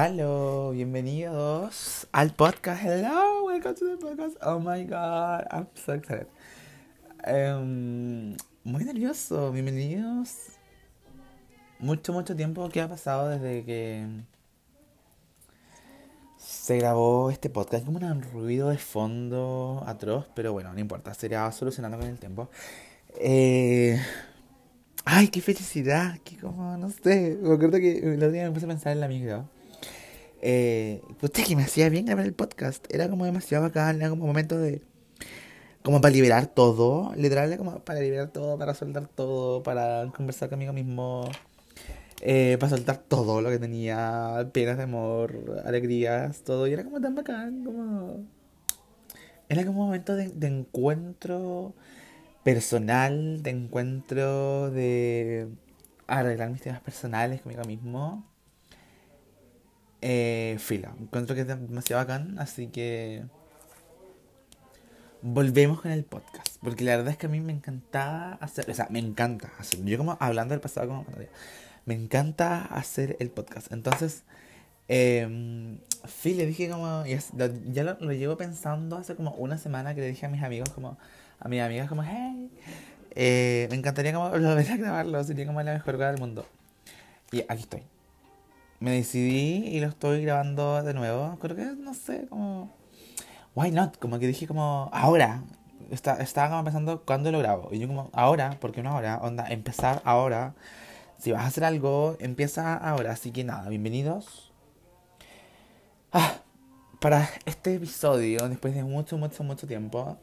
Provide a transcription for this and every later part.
Hello, bienvenidos al podcast. Hello, welcome to the podcast. Oh my god, I'm so excited. Em, muy nervioso, bienvenidos. Mucho, mucho tiempo que ha pasado desde que se grabó este podcast. Como un ruido de fondo atroz, pero bueno, no importa, se irá solucionando con el tiempo. Eh, Ay, qué felicidad, que como, no sé. Me acuerdo que el otro día me puse a pensar en la micro. Eh, pues que me hacía bien grabar el podcast. Era como demasiado bacán, era como momento de. Como para liberar todo, literal, como para liberar todo, para soltar todo, para conversar conmigo mismo, eh, para soltar todo lo que tenía, penas de amor, alegrías, todo. Y era como tan bacán, como. Era como un momento de encuentro personal, de encuentro, de arreglar mis temas personales conmigo mismo. Eh, fila, encuentro que es demasiado bacán, así que volvemos con el podcast, porque la verdad es que a mí me encantaba hacer, o sea, me encanta hacer, yo como hablando del pasado como me encanta hacer el podcast, entonces, eh, sí, le dije como, ya, lo, llevo pensando hace como una semana que le dije a mis amigos como, a mis amigas como, hey, eh, me encantaría como volver a grabarlo, sería como la mejor cosa del mundo. Y aquí estoy. Me decidí y lo estoy grabando de nuevo. Creo que, no sé, como... Why not? Como que dije como, ahora. Está, estaba como pensando cuándo lo grabo. Y yo como, ahora, porque una hora, onda, empezar ahora. Si vas a hacer algo, empieza ahora. Así que nada, bienvenidos. Ah, para este episodio, después de mucho, mucho, mucho tiempo,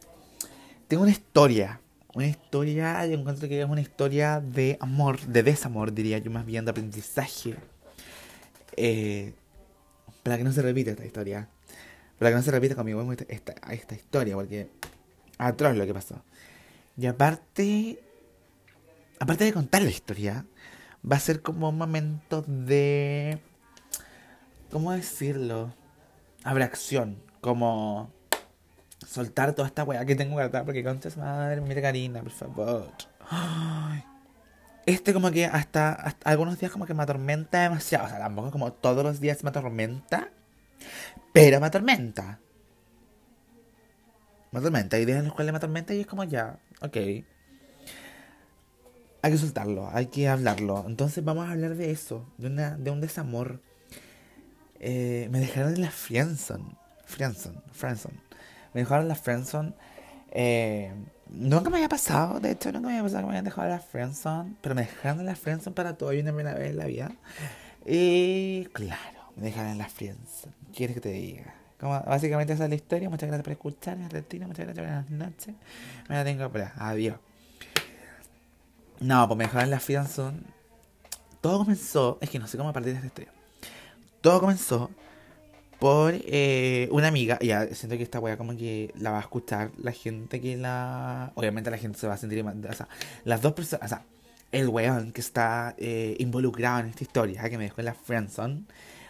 tengo una historia. Una historia, yo encuentro que es una historia de amor, de desamor, diría yo, más bien de aprendizaje. Eh, para que no se repita esta historia. Para que no se repita conmigo esta, esta, esta historia, porque atroz lo que pasó. Y aparte, aparte de contar la historia, va a ser como un momento de... ¿Cómo decirlo? Abracción, como soltar toda esta weá que tengo guardada porque conchas madre, mira Karina, por favor. Este como que hasta, algunos días como que me atormenta demasiado. O sea, tampoco como todos los días me atormenta. Pero me atormenta. Me atormenta. Hay días en los cuales me atormenta y es como ya, ok. Hay que soltarlo, hay que hablarlo. Entonces vamos a hablar de eso, de, una, de un desamor. Eh, me dejaron en la Friendson. Friendson, Friendson me dejaron la friendzone. Eh, nunca me había pasado, de hecho, nunca me había pasado que me habían dejado la friendzone. Pero me dejaron en la friendzone para todo y una primera vez en la vida. Y claro, me dejaron en la friendzone. ¿Quieres que te diga? Como, básicamente esa es la historia. Muchas gracias por escuchar. Retiro. Muchas gracias. Buenas noches. Me la tengo por Adiós. No, pues me dejaron la friendzone. Todo comenzó. Es que no sé cómo partir de esta historia. Todo comenzó por eh, una amiga. Ya siento que esta wea como que la va a escuchar la gente que la. Obviamente la gente se va a sentir. O sea, las dos personas. O sea, el weón que está eh, involucrado en esta historia, que me dejó en la friendzone,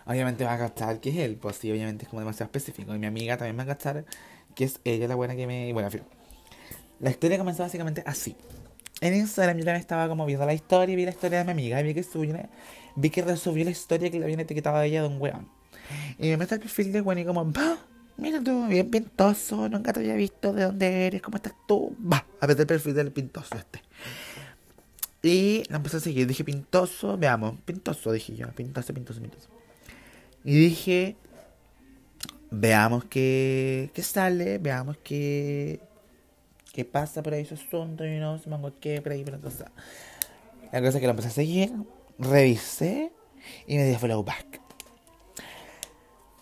obviamente va a cachar que es él. Pues sí, obviamente es como demasiado específico. Y mi amiga también va a cachar que es ella la buena que me. Bueno, en fin. La historia comenzó básicamente así. En Instagram yo también estaba como viendo la historia vi la historia de mi amiga y vi que subió, vi que resubió la historia que le habían etiquetado a ella de un weón. Y me meto al perfil de Gwen y como, va, mira tú, bien pintoso, nunca te había visto, de dónde eres, cómo estás tú. Va, a ver el perfil del pintoso este. Y la empecé a seguir, dije pintoso, veamos, pintoso, dije yo, pintoso, pintoso, pintoso. Y dije, veamos qué, qué sale, veamos qué, qué pasa por ahí su asunto, y no, se me qué por ahí, por la cosa. La cosa es que la empecé a seguir, revisé y me dio follow back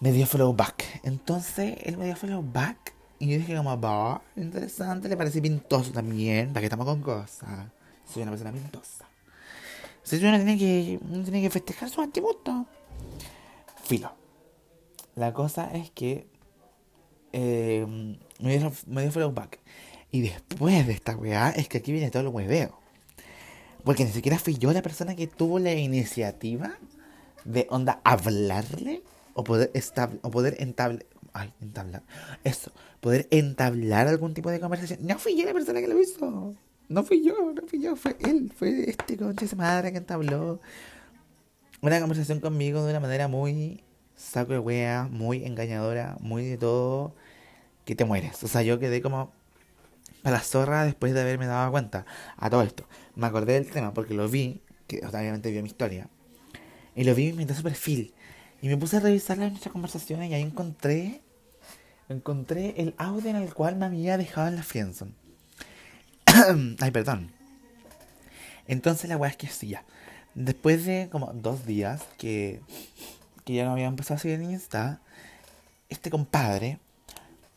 me dio follow back. Entonces él me dio follow back. Y yo dije como, va, interesante, le parece pintoso también, para que estamos con cosas. Soy una persona pintosa. Si uno tiene que, uno tiene que festejar su atributos. Filo. La cosa es que eh, me, dio, me dio follow back. Y después de esta weá, es que aquí viene todo lo hueveo. Porque ni siquiera fui yo la persona que tuvo la iniciativa de onda hablarle o poder, estable, o poder entablar, ay, entablar, eso, poder entablar algún tipo de conversación. No fui yo la persona que lo hizo. No fui yo, no fui yo, fue él, fue este concha esa madre que entabló una conversación conmigo de una manera muy saco de wea, muy engañadora, muy de todo, que te mueres. O sea, yo quedé como para la zorra después de haberme dado cuenta a todo esto. Me acordé del tema porque lo vi, que obviamente vio mi historia, y lo vi y me su perfil. Y me puse a revisar nuestras conversaciones y ahí encontré encontré el audio en el cual me había dejado en la friendzone. Ay, perdón. Entonces la weá es que ya. Después de como dos días que, que ya no había empezado a seguir en Insta, este compadre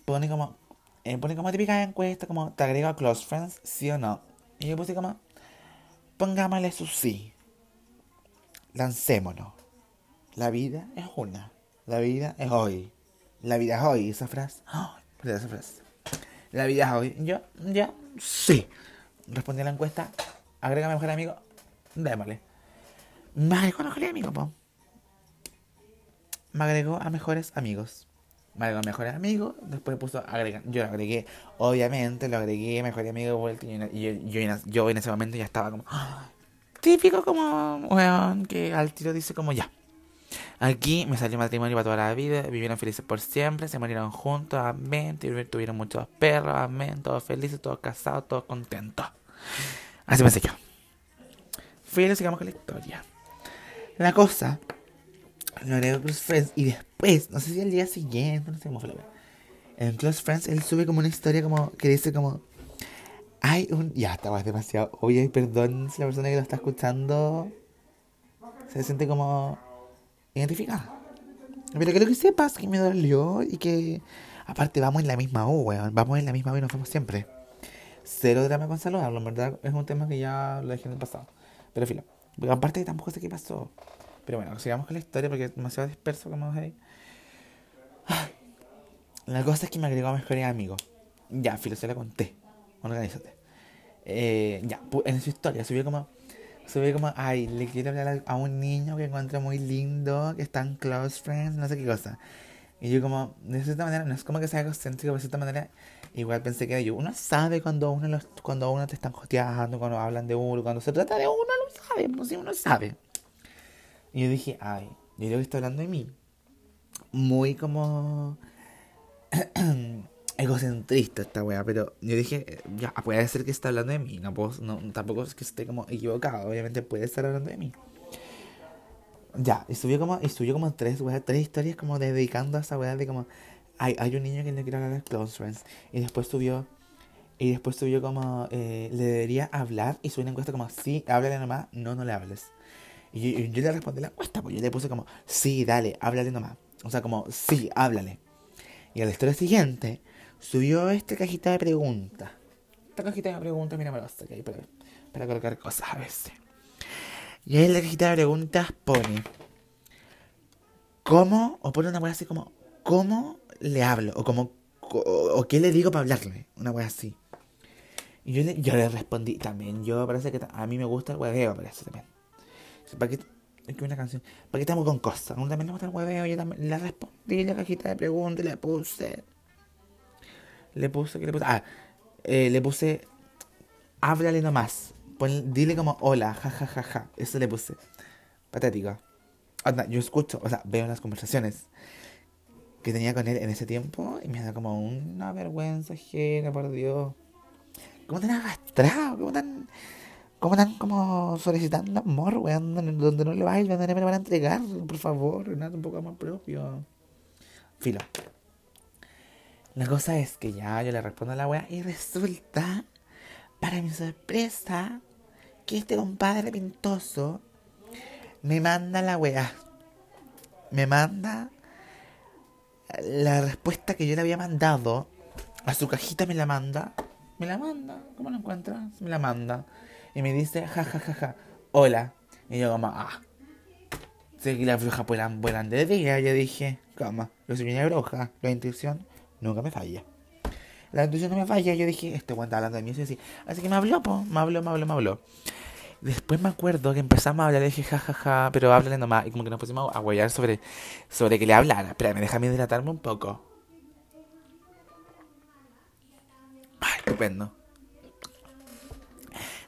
pone como, eh, pone como típica encuesta, como te agrego a Close Friends, sí o no. Y yo puse como, pongámosle su sí. Lancémonos. La vida es una. La vida es hoy. La vida es hoy, esa frase. esa frase. La vida es hoy. Yo, ya, sí. Respondí a la encuesta. Agrega a mejor amigo. Démosle. Me agregó a mejor amigo, po. Me agregó a mejores amigos. Me agregó a mejores amigos. Después puso agregar. Yo lo agregué. Obviamente lo agregué a mejor amigo Y yo, yo, en ese momento ya estaba como. Típico como. Weón, que al tiro dice como ya. Aquí me salió matrimonio para toda la vida, vivieron felices por siempre, se murieron juntos, amén, tuvieron muchos perros, amén, todos felices, todos casados, todos contentos. Así pensé yo. Fui sigamos con la historia. La cosa, lo haré Close Friends y después, no sé si al día siguiente, no sé cómo fue la verdad. En Close Friends él sube como una historia como que dice como hay un ya estaba demasiado oye perdón si la persona que lo está escuchando se siente como identificada. Pero quiero que sepas que me dolió y que, aparte, vamos en la misma U, weón. Vamos en la misma U y nos vemos siempre. Cero drama con saludarlo, en verdad es un tema que ya lo dejé en el pasado. Pero filo, aparte tampoco sé qué pasó. Pero bueno, sigamos con la historia porque es demasiado disperso como ahí. La cosa es que me agregó a mejores amigos. Ya, filo, se la conté. Organízate. Eh, ya, en su historia subió como ve como, ay, le quiero hablar a un niño que encuentro muy lindo, que están close friends, no sé qué cosa. Y yo como, de cierta manera, no es como que sea egocéntrico, pero de cierta manera, igual pensé que yo. Uno sabe cuando uno los, cuando uno te están joteando, cuando hablan de uno, cuando se trata de uno, lo sabe, pues sí, uno sabe. Y yo dije, ay, yo creo que está hablando de mí. Muy como... egocentrista esta weá, pero yo dije, ya, puede ser que esté hablando de mí, no, puedo, no tampoco es que esté como equivocado, obviamente puede estar hablando de mí. Ya, y subió como, y subió como tres, weá, tres historias como dedicando a esa weá de como, hay, hay un niño que le quiere hablar de Close Friends, y después subió, y después subió como, eh, le debería hablar, y subió una encuesta como, sí, háblale nomás, no, no le hables. Y yo, le respondí la encuesta, pues yo le puse como, sí, dale, háblale nomás. O sea, como, sí, háblale. Y a la historia siguiente, subió esta cajita de preguntas. Esta cajita de preguntas, mira, me lo ahí para, para colocar cosas a veces. Y ahí en la cajita de preguntas pone, ¿cómo? O pone una wea así como, ¿cómo le hablo? O como, o, qué le digo para hablarle. Una wea así. Y yo le, yo le respondí también. Yo parece que a mí me gusta el hueveo, parece también. ¿Para? Es que una canción. ¿Para qué estamos con cosas? A también me gusta el hueveo. Yo también le respondí la cajita de preguntas y le puse le puse, ¿qué le puse? Ah, eh, le puse, háblale nomás. dile como hola, jajajaja. Ja, ja, ja. Eso le puse. Patético. yo escucho, o sea, veo las conversaciones que tenía con él en ese tiempo y me da como una vergüenza ajena, por Dios. ¿Cómo tan agastrado? ¿Cómo tan, cómo tan como solicitando amor, weón? Donde no le va a ir, donde me lo van a entregar, por favor, nada, un poco más propio. Filo. La cosa es que ya yo le respondo a la wea y resulta, para mi sorpresa, que este compadre pintoso me manda la wea. Me manda la respuesta que yo le había mandado. A su cajita me la manda. Me la manda. ¿Cómo la encuentras? Me la manda. Y me dice, ja, ja, ja, ja. Hola. Y yo como, ah. Sé que la bruja vuelan, vuelan de día. Yo dije, ¿cómo? Yo soy una bruja. La intuición nunca me falla. La intuición no me falla. Yo dije, este weón hablando de mí. Así, así que me habló, po. me habló, me habló, me habló. Después me acuerdo que empezamos a hablar, le dije jajaja, ja, ja, pero háblale nomás. Y como que nos pusimos a huellar sobre, sobre que le hablara. Espera, me deja hidratarme un poco. Ay, estupendo.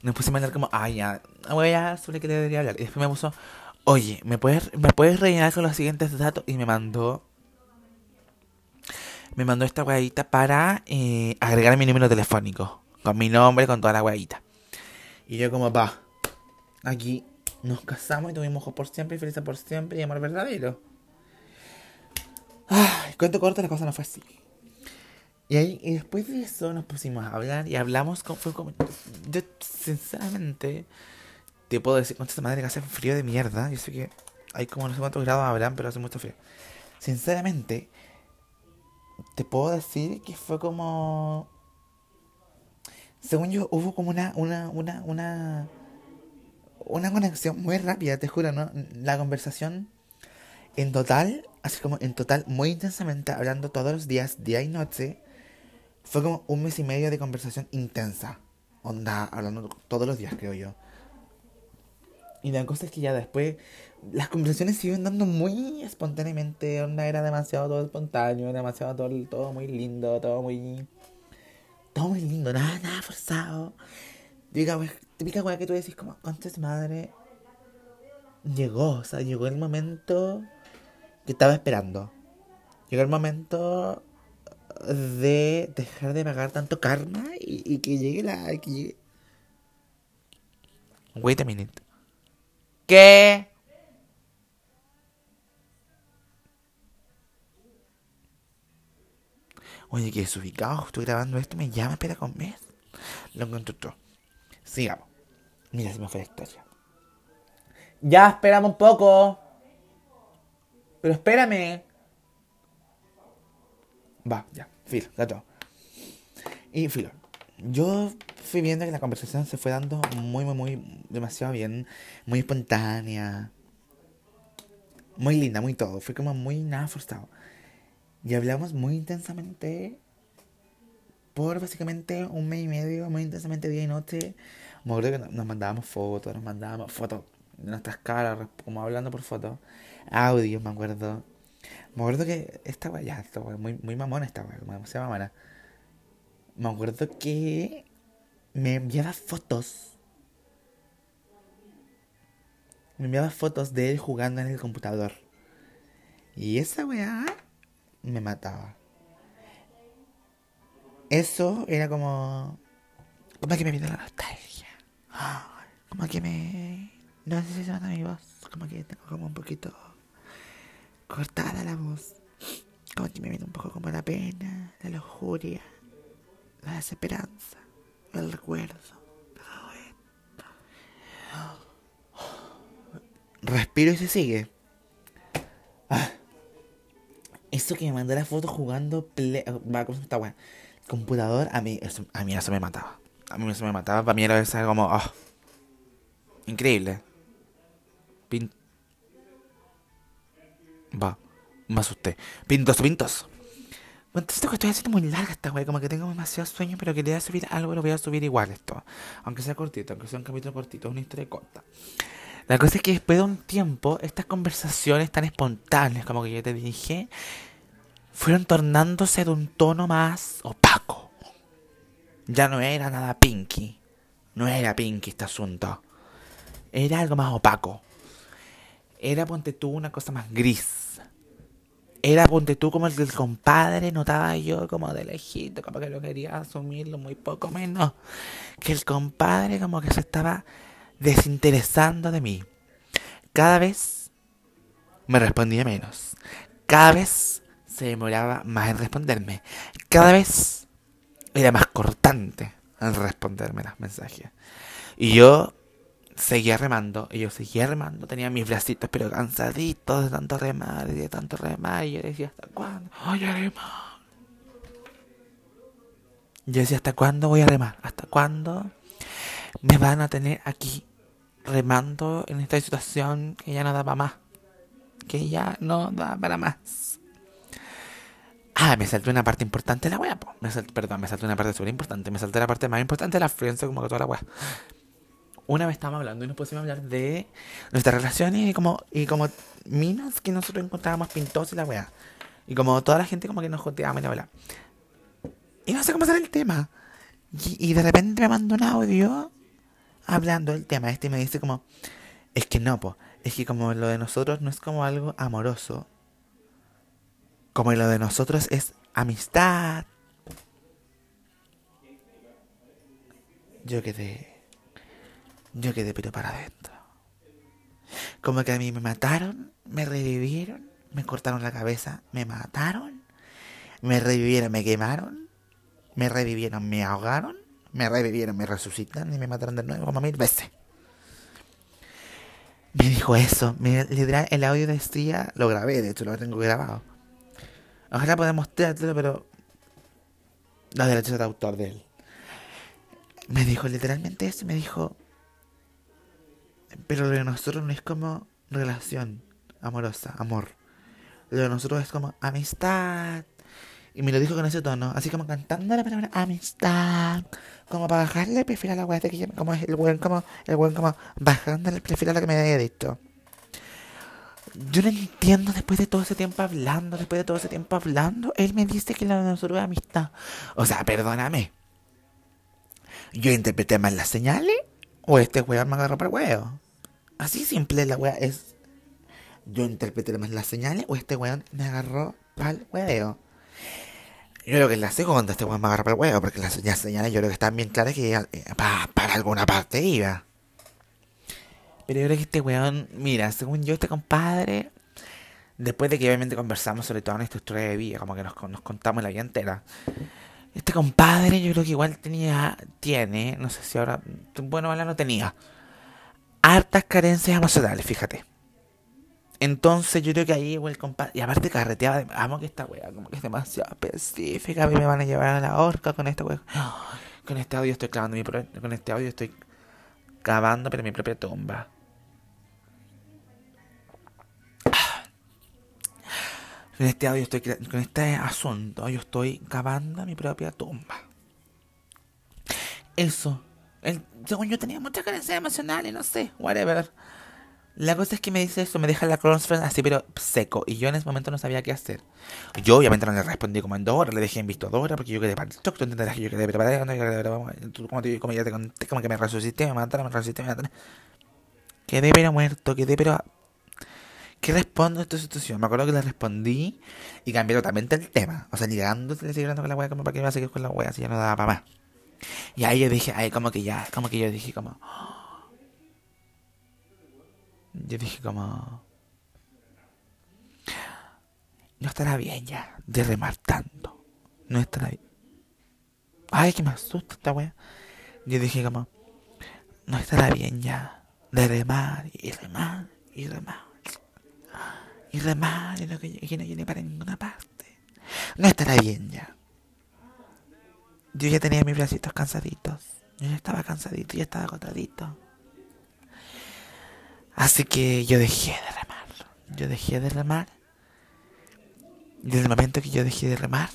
Nos pusimos a hablar como, ay, ya, a sobre qué le debería hablar. Y después me puso, oye, ¿me puedes, ¿me puedes rellenar con los siguientes datos? Y me mandó me mandó esta weadita para eh, agregar mi número telefónico. Con mi nombre, con toda la weadita. Y yo como, va, aquí nos casamos y tuvimos ojos por siempre y felices por siempre y amor verdadero. Ay, cuento corto, la cosa no fue así. Y, ahí, y después de eso nos pusimos a hablar y hablamos con, fue como... Yo, sinceramente, te puedo decir con esta madre que hace frío de mierda. Yo sé que hay como no sé cuántos grados habrán, pero hace mucho frío. Sinceramente, te puedo decir que fue como... Según yo, hubo como una, una, una, una, una conexión muy rápida, te juro, ¿no? La conversación en total, así como en total, muy intensamente, hablando todos los días, día y noche, fue como un mes y medio de conversación intensa. Onda, hablando todos los días, creo yo. Y la cosa es que ya después las conversaciones siguen dando muy espontáneamente. Onda era demasiado todo espontáneo, demasiado todo, todo muy lindo, todo muy. Todo muy lindo, nada, nada forzado. Típica, típica weá que tú decís como, antes madre. Llegó, o sea, llegó el momento que estaba esperando. Llegó el momento de dejar de pagar tanto karma y, y que llegue la. Que llegue... Wait a minute. ¿Qué? Oye, que desubicado, estoy grabando esto, me llama, espera con mes. Lo encuentro todo. Sigamos. Mira, se me fue la historia. Ya, esperamos un poco. Pero espérame. Va, ya, filo, gato. Y filo. Yo fui viendo que la conversación se fue dando muy, muy, muy, demasiado bien. Muy espontánea. Muy linda, muy todo. Fue como muy nada forzado. Y hablamos muy intensamente por básicamente un mes y medio, muy intensamente día y noche. Me acuerdo que nos mandábamos fotos, nos mandábamos fotos de nuestras caras, como hablando por fotos. Audios, me acuerdo. Me acuerdo que esta weá, ya, esta weá, muy, muy mamona esta weá, demasiado mamona. Me acuerdo que me enviaba fotos. Me enviaba fotos de él jugando en el computador. Y esa weá me mataba. Eso era como. Como que me viene la nostalgia. Como que me. No sé si se nota mi voz. Como que tengo como un poquito. Cortada la voz. Como que me viene un poco como la pena, la lujuria, la desesperanza, el recuerdo. Respiro y se sigue. Ah. Eso que me mandó la foto jugando play... Computador, a mí, eso, a mí eso me mataba. A mí eso me mataba. Para mí era como... Oh, increíble. Va, me asusté. Pintoso, pintoso. Bueno, esto que estoy haciendo muy larga esta weá. Como que tengo demasiado sueño, pero quería subir algo, lo voy a subir igual esto. Aunque sea cortito, aunque sea un capítulo cortito, una historia corta. La cosa es que después de un tiempo, estas conversaciones tan espontáneas, como que yo te dije, fueron tornándose de un tono más opaco. Ya no era nada pinky. No era pinky este asunto. Era algo más opaco. Era, ponte tú, una cosa más gris. Era, ponte tú, como el del compadre, notaba yo como de lejito, como que lo quería asumirlo muy poco menos. Que el compadre como que se estaba desinteresando de mí. Cada vez me respondía menos. Cada vez se demoraba más en responderme. Cada vez era más cortante en responderme los mensajes. Y yo seguía remando, y yo seguía remando, tenía mis bracitos pero cansaditos de tanto remar y de tanto remar, y yo decía, ¿hasta cuándo voy a remar? Yo decía, ¿hasta cuándo voy a remar? ¿Hasta cuándo me van a tener aquí remando en esta situación que ya no da para más. Que ya no da para más. Ah, me saltó una parte importante de la wea, Me perdón, me saltó una parte súper importante. Me salté la parte más importante de la frienza como que toda la wea. Una vez estábamos hablando y nos pusimos a hablar de nuestras relaciones y como, y como minas que nosotros encontrábamos pintosos y la wea. Y como toda la gente como que nos joteaba y la wea. Y no sé cómo sale el tema. Y, de repente me mandó un audio hablando del tema este me dice como, es que no, po, es que como lo de nosotros no es como algo amoroso, como lo de nosotros es amistad. Yo quedé. Yo quedé pero para adentro. Como que a mí me mataron, me revivieron, me cortaron la cabeza, me mataron, me revivieron, me quemaron, me revivieron, me ahogaron, me revivieron, me resucitaron y me mataron de nuevo como mil veces. Me dijo eso. Literal, el audio de Estrella lo grabé, de hecho lo tengo grabado. Ojalá pueda mostrártelo, pero los derechos de autor de él. Me dijo literalmente eso, me dijo, pero lo de nosotros no es como relación amorosa, amor. Lo de nosotros es como amistad. Y me lo dijo con ese tono, así como cantando la palabra amistad. Como para bajarle el perfil a la weá que como el weón como, el weón como bajándole el a lo que me había dicho. Yo no entiendo después de todo ese tiempo hablando, después de todo ese tiempo hablando, él me dice que lo de nosotros es amistad. O sea, perdóname. ¿Yo interpreté mal las señales? ¿O este weón me agarró para huevo? Así simple la weá es. ¿Yo interpreté las señales? ¿O este weón me agarró para el huevo? Yo creo que es la segunda, este weón me agarró para el huevo, porque las señales yo creo que están bien claras que eh, para, alguna parte iba. Pero yo creo que este weón, mira, según yo, este compadre, después de que obviamente conversamos sobre toda nuestra historia de vida, como que nos, nos contamos la vida entera, este compadre yo creo que igual tenía, tiene, no sé si ahora, bueno, ahora no tenía, hartas carencias emocionales, fíjate. Entonces yo creo que ahí el compadre, y aparte carreteaba, amo que esta wea como que es demasiado específica, a mí me van a llevar a la horca con esta wea. Con este audio estoy clavando mi con este audio estoy cavando pero mi propia tumba. Con este con este asunto yo estoy cavando mi propia tumba. Eso. Según yo tenía muchas carencias emocionales, no sé, whatever. La cosa es que me dice eso, me deja la crossfriend así, pero seco. Y yo en ese momento no sabía qué hacer. Yo obviamente no le respondí como en dos horas, le dejé en visto dos horas, porque yo quedé para el tú entenderás que yo quedé preparado, como, te, como ya te conté, como que me resucité, me mataron, me resucité, me mataron. Quedé pero muerto, quedé pero... ¿Qué respondo a esta situación? Me acuerdo que le respondí y cambié totalmente el tema. O sea, llegando, le con la wea, como para que iba a seguir con la wea, si ya no daba para más. Y ahí yo dije, ahí como que ya, como que yo dije como... Yo dije como... No estará bien ya de remar tanto. No estará bien. Ay, que me asusta esta wea. Yo dije como... No estará bien ya de remar y remar y remar. Y remar y no, que, no llegue para ninguna parte. No estará bien ya. Yo ya tenía mis bracitos cansaditos. Yo ya estaba cansadito, ya estaba agotadito. Así que yo dejé de remar. Yo dejé de remar. Desde el momento que yo dejé de remar,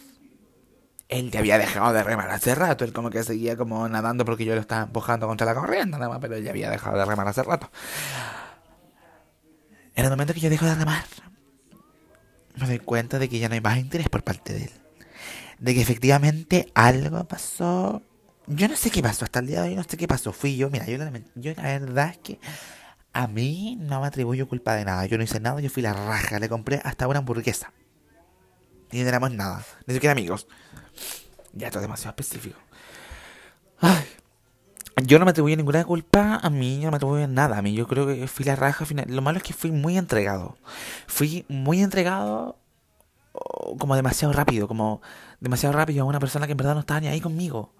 él ya había dejado de remar hace rato. Él como que seguía como nadando porque yo lo estaba empujando contra la corriente, nada más, pero él ya había dejado de remar hace rato. En el momento que yo dejo de remar, me doy cuenta de que ya no hay más interés por parte de él. De que efectivamente algo pasó. Yo no sé qué pasó, hasta el día de hoy no sé qué pasó. Fui yo, mira, yo la verdad es que a mí no me atribuyo culpa de nada. Yo no hice nada, yo fui la raja. Le compré hasta una hamburguesa. Y no éramos nada. Ni siquiera amigos. Ya, esto es demasiado específico. Yo no me atribuyo ninguna culpa a mí, no me atribuyo nada a mí. Yo creo que fui la raja final. Lo malo es que fui muy entregado. Fui muy entregado oh, como demasiado rápido, como demasiado rápido a una persona que en verdad no estaba ni ahí conmigo.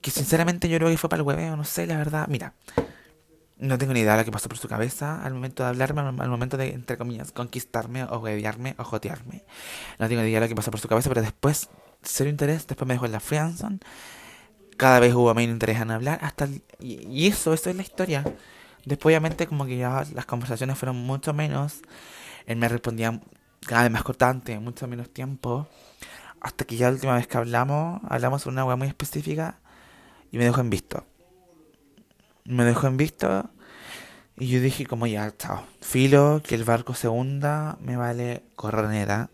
Que sinceramente yo creo que fue para el hueveo, no sé, la verdad. Mira, no tengo ni idea de lo que pasó por su cabeza al momento de hablarme, al momento de, entre comillas, conquistarme o huevearme o jotearme. No tengo ni idea de lo que pasó por su cabeza, pero después, serio interés, después me dejó en la Friendson. Cada vez hubo menos interés en hablar, hasta... y, eso, eso es la historia. Después, obviamente, como que ya las conversaciones fueron mucho menos. Él me respondía cada vez más cortante, mucho menos tiempo. Hasta que ya la última vez que hablamos, hablamos sobre una hueá muy específica y me dejó en visto me dejó en visto y yo dije como ya, chao, filo, que el barco se hunda, me vale corronera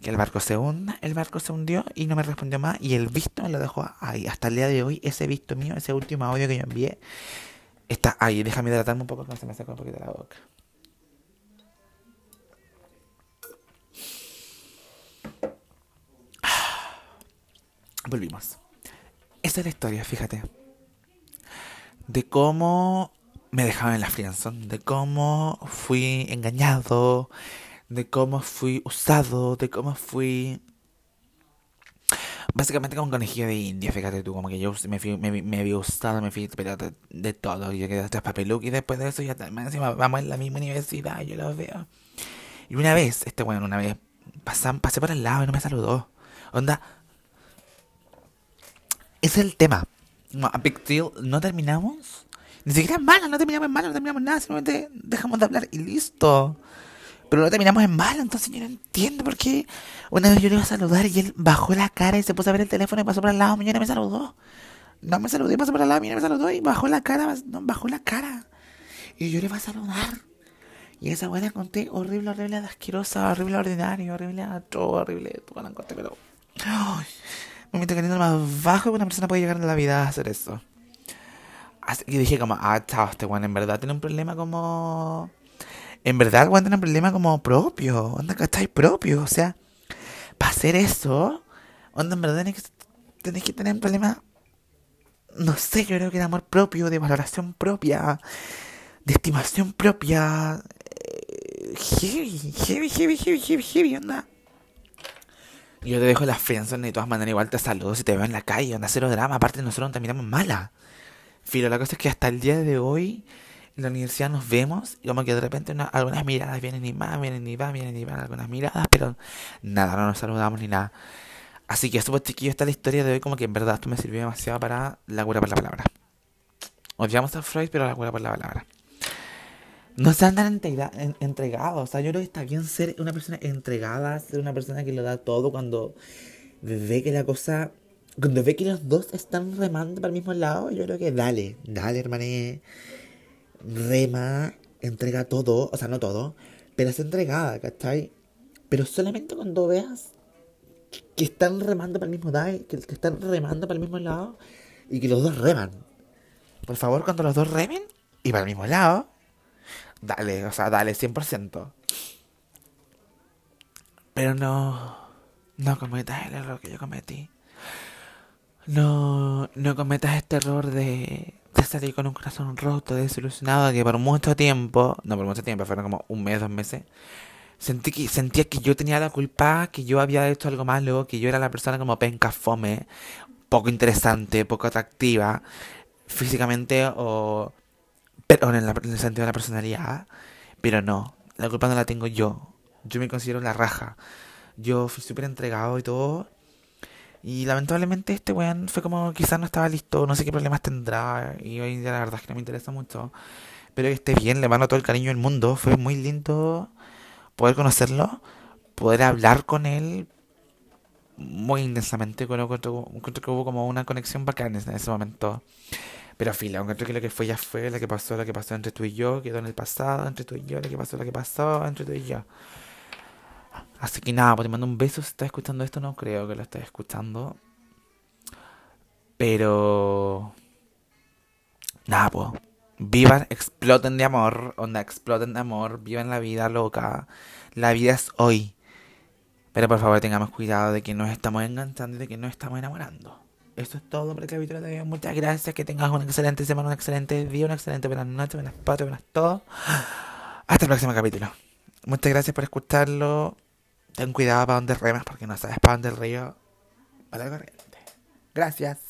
que el barco se hunda, el barco se hundió y no me respondió más y el visto me lo dejó ahí. Hasta el día de hoy, ese visto mío, ese último audio que yo envié, está ahí. Déjame hidratarme un poco porque se me saca un poquito la boca. Ah, volvimos. Esa es la historia, fíjate. De cómo me dejaban en la frianzón, de cómo fui engañado, de cómo fui usado, de cómo fui básicamente como un conejillo de India, fíjate tú, como que yo me, fui, me, me había gustado, me fui pero de, todo, yo quedé hasta papeluc y después de eso ya encima vamos en la misma universidad, yo lo veo. Y una vez, este bueno, una vez pasan, pasé por el lado y no me saludó. Onda, ese es el tema. A Big Deal, no terminamos. Ni siquiera es malo, no terminamos en malo, no terminamos nada, simplemente dejamos de hablar y listo. Pero no terminamos en malo, entonces yo no entiendo por qué. Una vez yo le iba a saludar y él bajó la cara y se puso a ver el teléfono y pasó por al lado mío y me saludó. No me saludó y pasó por al lado mío y me saludó y bajó la cara, no, bajó la cara. Y yo le iba a saludar. Y esa buena conté horrible, horrible, asquerosa, horrible, ordinario, horrible, todo horrible, todo la conté, pero. Meto caliente más bajo que una persona puede llegar en la vida a hacer eso. Así que dije como, ah, chao, este weón en verdad tiene un problema como en verdad el tiene un problema como propio, onda, ¿cachai? Propio, o sea, para hacer eso, onda, en verdad tenés que, tener un problema, no sé, yo creo que de amor propio, de valoración propia, de estimación propia, eh, heavy, heavy, heavy, heavy, heavy, heavy, onda. Yo te dejo las friendzone de todas maneras, igual te saludo si te veo en la calle, onda, cero drama, aparte nosotros no te miramos mala. Filo, la cosa es que hasta el día de hoy en la universidad nos vemos y como que de repente algunas miradas vienen y más, vienen y van, vienen y van algunas miradas, pero nada, no nos saludamos ni nada. Así que súper chiquillo está la historia de hoy, como que en verdad esto me sirvió demasiado para la cura por la palabra. Odiamos a Freud, pero la cura por la palabra. No sean tan entregados. O sea, yo creo que está bien ser una persona entregada, ser una persona que lo da todo cuando ve que la cosa. Cuando ve que los dos están remando para el mismo lado, yo creo que dale, dale, hermané rema, entrega todo, o sea, no todo, pero es entregada, ¿cachai? Pero solamente cuando veas que están remando para el mismo lado, que, están remando para el mismo lado y que los dos reman. Por favor, cuando los dos remen y para el mismo lado, dale, o sea, dale 100%. Pero no, no cometas el error que yo cometí. No, no cometas este error de salir con un corazón roto, desilusionado, que por mucho tiempo, no por mucho tiempo, fueron como un mes, dos meses, sentí que, sentía que yo tenía la culpa, que yo había hecho algo malo, que yo era la persona como penca fome, poco interesante, poco atractiva, físicamente o... Pero en, en el sentido de la personalidad, pero no, la culpa no la tengo yo, yo me considero la raja. Yo fui súper entregado y todo, y lamentablemente este weón fue como quizás no estaba listo, no sé qué problemas tendrá. Y hoy día la verdad es que no me interesa mucho. Pero que esté bien, le mando todo el cariño del mundo. Fue muy lindo poder conocerlo, poder hablar con él muy intensamente. Creo que hubo como una conexión bacana en ese momento. Pero fila, encuentro que lo que fue ya fue, lo que pasó, lo que pasó entre tú y yo, quedó en el pasado, entre tú y yo, lo que pasó, lo que pasó, entre tú y yo. Así que nada, pues te mando un beso si estás escuchando esto. No creo que lo estés escuchando. Pero... Nada, pues. Vivan, exploten de amor. Onda, exploten de amor. Vivan la vida loca. La vida es hoy. Pero por favor tengamos cuidado de que nos estamos enganchando y de que nos estamos enamorando. Esto es todo por el capítulo de hoy. Muchas gracias. Que tengas una excelente semana, un excelente día, una excelente buenas noches, buenas tardes, buenas todo. Hasta el próximo capítulo. Muchas gracias por escucharlo ten cuidado para donde remas porque no sabes para dónde el río va la corriente. Gracias.